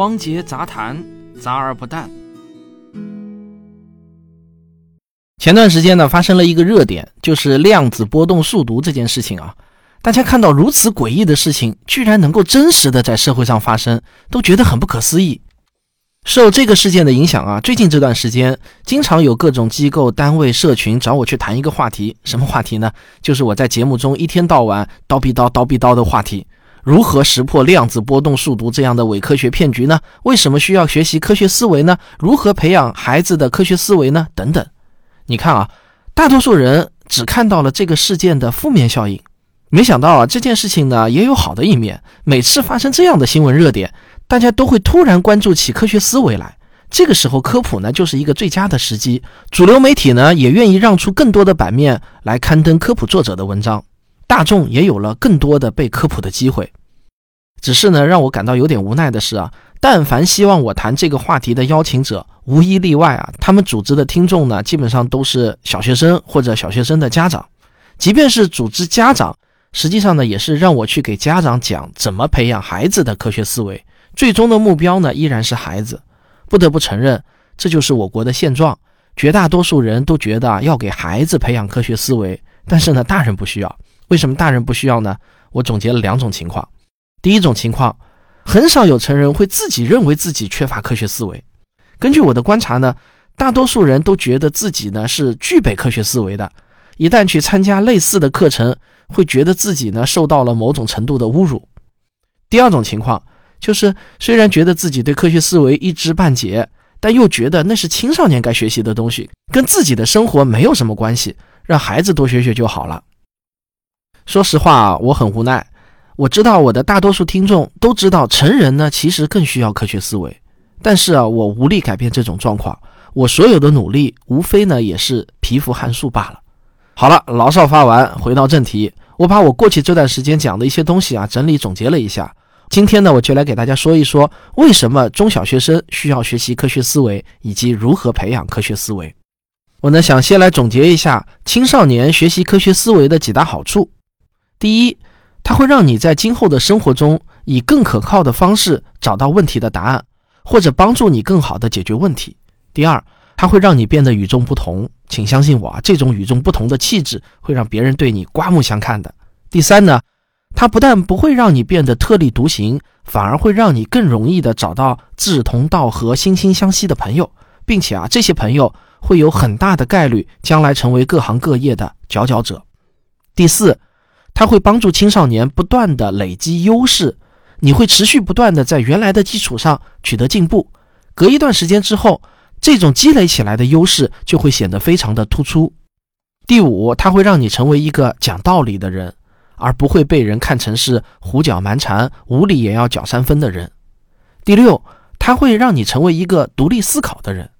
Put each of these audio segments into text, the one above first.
汪杰杂谈，杂而不淡。前段时间呢，发生了一个热点，就是量子波动速读这件事情啊。大家看到如此诡异的事情，居然能够真实的在社会上发生，都觉得很不可思议。受这个事件的影响啊，最近这段时间，经常有各种机构、单位、社群找我去谈一个话题，什么话题呢？就是我在节目中一天到晚叨逼叨、叨逼叨的话题：如何识破量子波动数读这样的伪科学骗局呢？为什么需要学习科学思维呢？如何培养孩子的科学思维呢？等等。你看啊，大多数人只看到了这个事件的负面效应，没想到啊，这件事情呢也有好的一面。每次发生这样的新闻热点。大家都会突然关注起科学思维来，这个时候科普呢就是一个最佳的时机。主流媒体呢也愿意让出更多的版面来刊登科普作者的文章，大众也有了更多的被科普的机会。只是呢，让我感到有点无奈的是啊，但凡希望我谈这个话题的邀请者，无一例外啊，他们组织的听众呢基本上都是小学生或者小学生的家长。即便是组织家长，实际上呢也是让我去给家长讲怎么培养孩子的科学思维。最终的目标呢，依然是孩子。不得不承认，这就是我国的现状。绝大多数人都觉得要给孩子培养科学思维，但是呢，大人不需要。为什么大人不需要呢？我总结了两种情况。第一种情况，很少有成人会自己认为自己缺乏科学思维。根据我的观察呢，大多数人都觉得自己呢是具备科学思维的。一旦去参加类似的课程，会觉得自己呢受到了某种程度的侮辱。第二种情况。就是虽然觉得自己对科学思维一知半解，但又觉得那是青少年该学习的东西，跟自己的生活没有什么关系，让孩子多学学就好了。说实话，我很无奈。我知道我的大多数听众都知道，成人呢其实更需要科学思维，但是啊，我无力改变这种状况。我所有的努力，无非呢也是蚍蜉撼树罢了。好了，牢骚发完，回到正题，我把我过去这段时间讲的一些东西啊整理总结了一下。今天呢，我就来给大家说一说，为什么中小学生需要学习科学思维，以及如何培养科学思维。我呢，想先来总结一下青少年学习科学思维的几大好处。第一，它会让你在今后的生活中以更可靠的方式找到问题的答案，或者帮助你更好的解决问题。第二，它会让你变得与众不同。请相信我啊，这种与众不同的气质会让别人对你刮目相看的。第三呢？它不但不会让你变得特立独行，反而会让你更容易的找到志同道合、惺惺相惜的朋友，并且啊，这些朋友会有很大的概率将来成为各行各业的佼佼者。第四，它会帮助青少年不断的累积优势，你会持续不断的在原来的基础上取得进步，隔一段时间之后，这种积累起来的优势就会显得非常的突出。第五，它会让你成为一个讲道理的人。而不会被人看成是胡搅蛮缠、无理也要搅三分的人。第六，它会让你成为一个独立思考的人。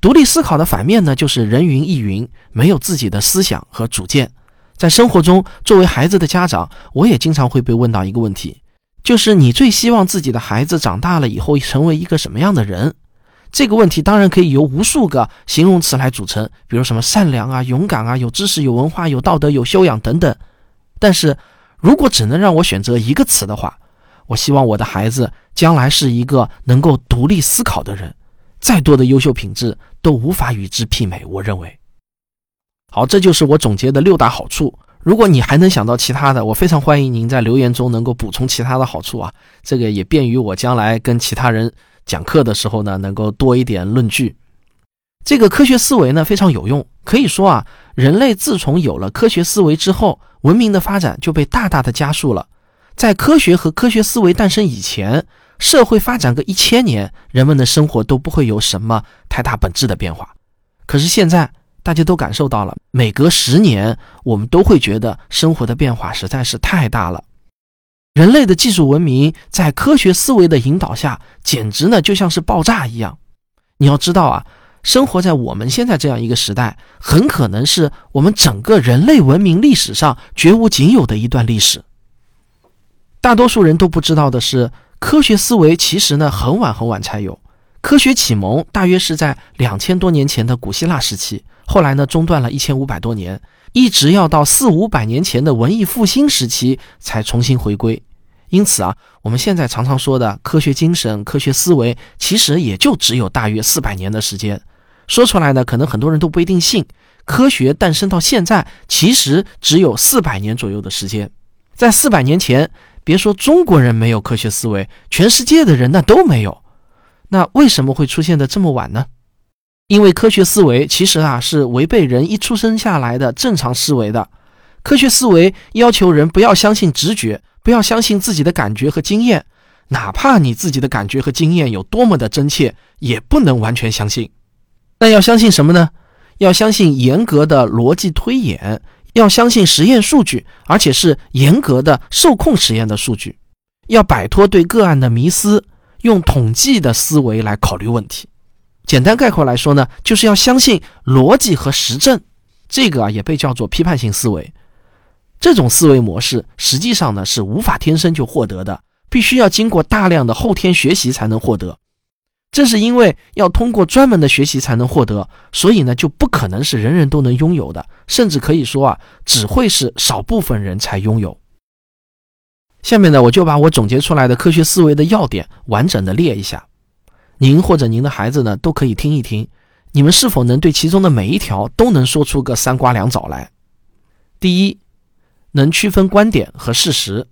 独立思考的反面呢，就是人云亦云，没有自己的思想和主见。在生活中，作为孩子的家长，我也经常会被问到一个问题，就是你最希望自己的孩子长大了以后成为一个什么样的人？这个问题当然可以由无数个形容词来组成，比如什么善良啊、勇敢啊、有知识、有文化、有道德、有修养等等。但是，如果只能让我选择一个词的话，我希望我的孩子将来是一个能够独立思考的人。再多的优秀品质都无法与之媲美。我认为，好，这就是我总结的六大好处。如果你还能想到其他的，我非常欢迎您在留言中能够补充其他的好处啊，这个也便于我将来跟其他人讲课的时候呢，能够多一点论据。这个科学思维呢非常有用，可以说啊。人类自从有了科学思维之后，文明的发展就被大大的加速了。在科学和科学思维诞生以前，社会发展个一千年，人们的生活都不会有什么太大本质的变化。可是现在，大家都感受到了，每隔十年，我们都会觉得生活的变化实在是太大了。人类的技术文明在科学思维的引导下，简直呢就像是爆炸一样。你要知道啊。生活在我们现在这样一个时代，很可能是我们整个人类文明历史上绝无仅有的一段历史。大多数人都不知道的是，科学思维其实呢很晚很晚才有。科学启蒙大约是在两千多年前的古希腊时期，后来呢中断了一千五百多年，一直要到四五百年前的文艺复兴时期才重新回归。因此啊，我们现在常常说的科学精神、科学思维，其实也就只有大约四百年的时间。说出来呢，可能很多人都不一定信。科学诞生到现在，其实只有四百年左右的时间。在四百年前，别说中国人没有科学思维，全世界的人那都没有。那为什么会出现的这么晚呢？因为科学思维其实啊是违背人一出生下来的正常思维的。科学思维要求人不要相信直觉，不要相信自己的感觉和经验，哪怕你自己的感觉和经验有多么的真切，也不能完全相信。那要相信什么呢？要相信严格的逻辑推演，要相信实验数据，而且是严格的受控实验的数据。要摆脱对个案的迷思，用统计的思维来考虑问题。简单概括来说呢，就是要相信逻辑和实证。这个啊也被叫做批判性思维。这种思维模式实际上呢是无法天生就获得的，必须要经过大量的后天学习才能获得。正是因为要通过专门的学习才能获得，所以呢就不可能是人人都能拥有的，甚至可以说啊，只会是少部分人才拥有。下面呢，我就把我总结出来的科学思维的要点完整的列一下，您或者您的孩子呢都可以听一听，你们是否能对其中的每一条都能说出个三瓜两枣来？第一，能区分观点和事实；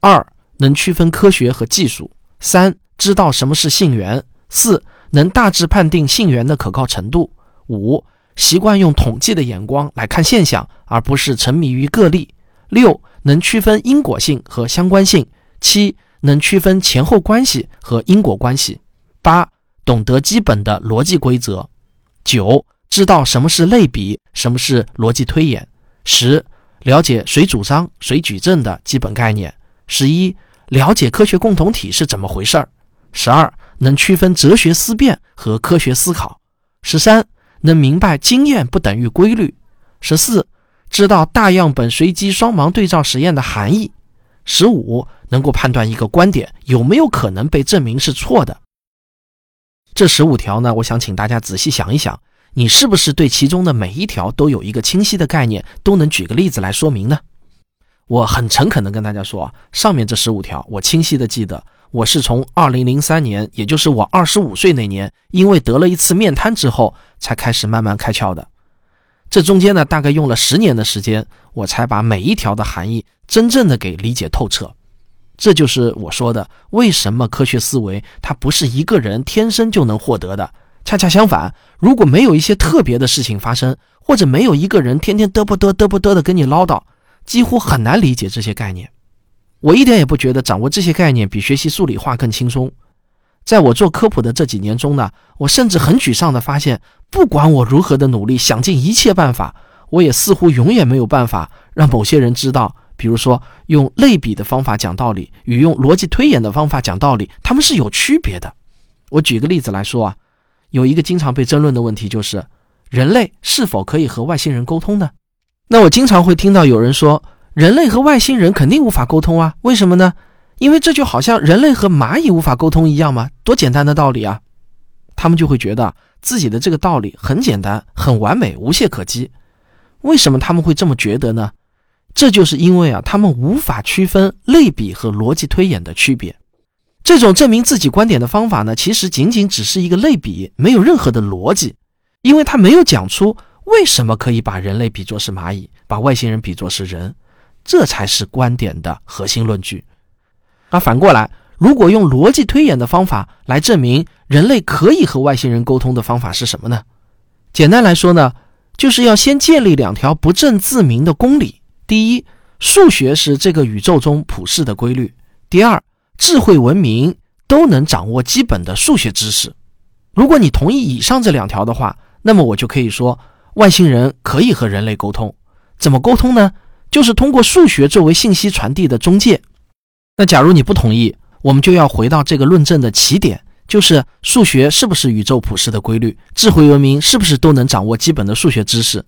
二，能区分科学和技术；三，知道什么是信源。四能大致判定信源的可靠程度。五习惯用统计的眼光来看现象，而不是沉迷于个例。六能区分因果性和相关性。七能区分前后关系和因果关系。八懂得基本的逻辑规则。九知道什么是类比，什么是逻辑推演。十了解谁主张谁举证的基本概念。十一了解科学共同体是怎么回事儿。十二。能区分哲学思辨和科学思考。十三，能明白经验不等于规律。十四，知道大样本随机双盲对照实验的含义。十五，能够判断一个观点有没有可能被证明是错的。这十五条呢，我想请大家仔细想一想，你是不是对其中的每一条都有一个清晰的概念，都能举个例子来说明呢？我很诚恳地跟大家说，上面这十五条，我清晰地记得。我是从二零零三年，也就是我二十五岁那年，因为得了一次面瘫之后，才开始慢慢开窍的。这中间呢，大概用了十年的时间，我才把每一条的含义真正的给理解透彻。这就是我说的，为什么科学思维它不是一个人天生就能获得的。恰恰相反，如果没有一些特别的事情发生，或者没有一个人天天嘚不嘚嘚不嘚的跟你唠叨，几乎很难理解这些概念。我一点也不觉得掌握这些概念比学习数理化更轻松。在我做科普的这几年中呢，我甚至很沮丧地发现，不管我如何的努力，想尽一切办法，我也似乎永远没有办法让某些人知道，比如说用类比的方法讲道理与用逻辑推演的方法讲道理，他们是有区别的。我举个例子来说啊，有一个经常被争论的问题就是，人类是否可以和外星人沟通呢？那我经常会听到有人说。人类和外星人肯定无法沟通啊？为什么呢？因为这就好像人类和蚂蚁无法沟通一样嘛，多简单的道理啊！他们就会觉得自己的这个道理很简单、很完美、无懈可击。为什么他们会这么觉得呢？这就是因为啊，他们无法区分类比和逻辑推演的区别。这种证明自己观点的方法呢，其实仅仅只是一个类比，没有任何的逻辑，因为他没有讲出为什么可以把人类比作是蚂蚁，把外星人比作是人。这才是观点的核心论据。那反过来，如果用逻辑推演的方法来证明人类可以和外星人沟通的方法是什么呢？简单来说呢，就是要先建立两条不证自明的公理：第一，数学是这个宇宙中普世的规律；第二，智慧文明都能掌握基本的数学知识。如果你同意以上这两条的话，那么我就可以说，外星人可以和人类沟通。怎么沟通呢？就是通过数学作为信息传递的中介。那假如你不同意，我们就要回到这个论证的起点，就是数学是不是宇宙普世的规律？智慧文明是不是都能掌握基本的数学知识？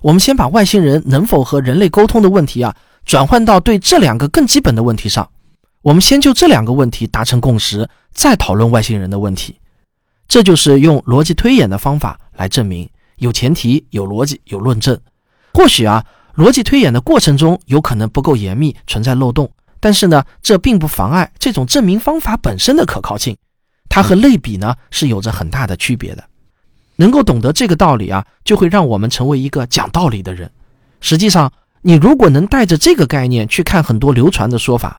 我们先把外星人能否和人类沟通的问题啊，转换到对这两个更基本的问题上。我们先就这两个问题达成共识，再讨论外星人的问题。这就是用逻辑推演的方法来证明，有前提、有逻辑、有论证。或许啊。逻辑推演的过程中有可能不够严密，存在漏洞，但是呢，这并不妨碍这种证明方法本身的可靠性。它和类比呢是有着很大的区别的。能够懂得这个道理啊，就会让我们成为一个讲道理的人。实际上，你如果能带着这个概念去看很多流传的说法，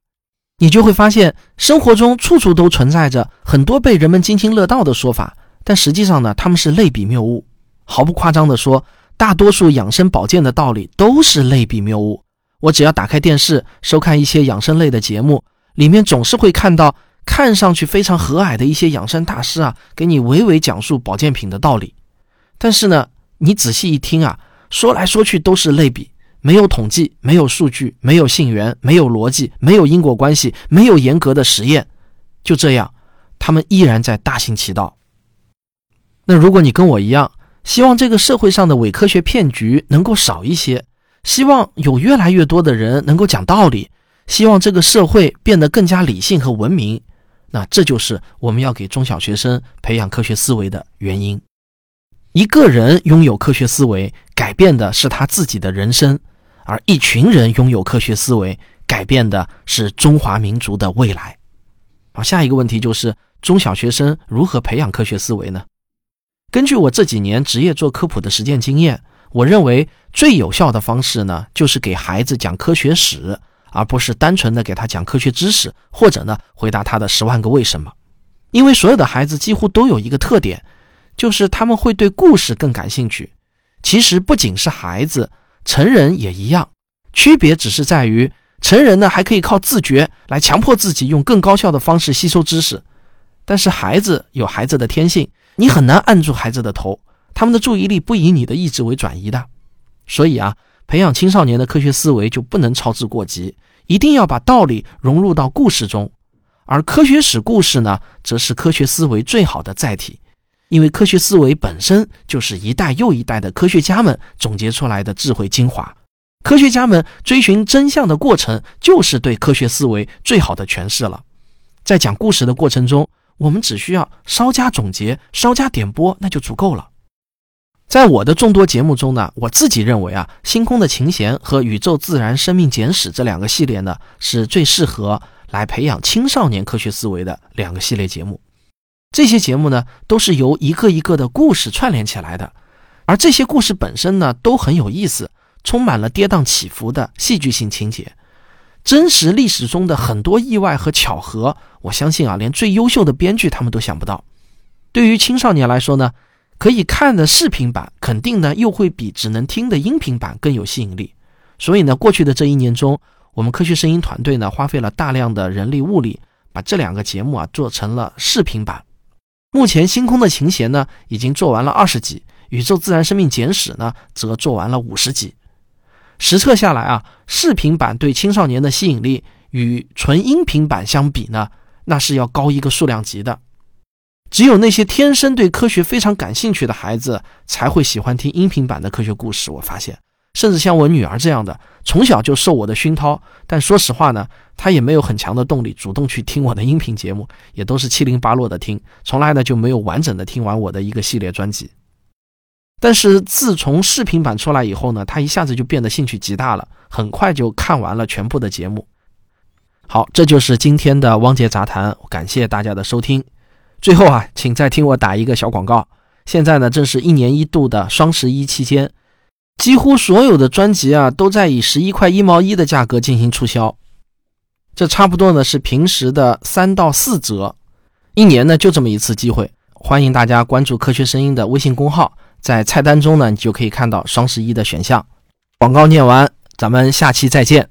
你就会发现生活中处处都存在着很多被人们津津乐道的说法，但实际上呢，他们是类比谬误。毫不夸张地说，大多数养生保健的道理都是类比谬误。我只要打开电视，收看一些养生类的节目，里面总是会看到看上去非常和蔼的一些养生大师啊，给你娓娓讲述保健品的道理。但是呢，你仔细一听啊，说来说去都是类比，没有统计，没有数据，没有信源，没有逻辑，没有因果关系，没有严格的实验，就这样，他们依然在大行其道。那如果你跟我一样，希望这个社会上的伪科学骗局能够少一些。希望有越来越多的人能够讲道理，希望这个社会变得更加理性和文明。那这就是我们要给中小学生培养科学思维的原因。一个人拥有科学思维，改变的是他自己的人生；而一群人拥有科学思维，改变的是中华民族的未来。好，下一个问题就是中小学生如何培养科学思维呢？根据我这几年职业做科普的实践经验。我认为最有效的方式呢，就是给孩子讲科学史，而不是单纯的给他讲科学知识，或者呢回答他的十万个为什么。因为所有的孩子几乎都有一个特点，就是他们会对故事更感兴趣。其实不仅是孩子，成人也一样，区别只是在于成人呢还可以靠自觉来强迫自己用更高效的方式吸收知识，但是孩子有孩子的天性，你很难按住孩子的头。他们的注意力不以你的意志为转移的，所以啊，培养青少年的科学思维就不能操之过急，一定要把道理融入到故事中。而科学史故事呢，则是科学思维最好的载体，因为科学思维本身就是一代又一代的科学家们总结出来的智慧精华。科学家们追寻真相的过程，就是对科学思维最好的诠释了。在讲故事的过程中，我们只需要稍加总结、稍加点拨，那就足够了。在我的众多节目中呢，我自己认为啊，《星空的琴弦》和《宇宙自然生命简史》这两个系列呢，是最适合来培养青少年科学思维的两个系列节目。这些节目呢，都是由一个一个的故事串联起来的，而这些故事本身呢，都很有意思，充满了跌宕起伏的戏剧性情节。真实历史中的很多意外和巧合，我相信啊，连最优秀的编剧他们都想不到。对于青少年来说呢？可以看的视频版肯定呢，又会比只能听的音频版更有吸引力。所以呢，过去的这一年中，我们科学声音团队呢，花费了大量的人力物力，把这两个节目啊做成了视频版。目前，《星空的琴弦》呢已经做完了二十集，《宇宙自然生命简史》呢则做完了五十集。实测下来啊，视频版对青少年的吸引力与纯音频版相比呢，那是要高一个数量级的。只有那些天生对科学非常感兴趣的孩子才会喜欢听音频版的科学故事。我发现，甚至像我女儿这样的，从小就受我的熏陶，但说实话呢，她也没有很强的动力主动去听我的音频节目，也都是七零八落的听，从来呢就没有完整的听完我的一个系列专辑。但是自从视频版出来以后呢，她一下子就变得兴趣极大了，很快就看完了全部的节目。好，这就是今天的汪杰杂谈，感谢大家的收听。最后啊，请再听我打一个小广告。现在呢，正是一年一度的双十一期间，几乎所有的专辑啊，都在以十一块一毛一的价格进行促销。这差不多呢是平时的三到四折。一年呢就这么一次机会，欢迎大家关注科学声音的微信公号，在菜单中呢，你就可以看到双十一的选项。广告念完，咱们下期再见。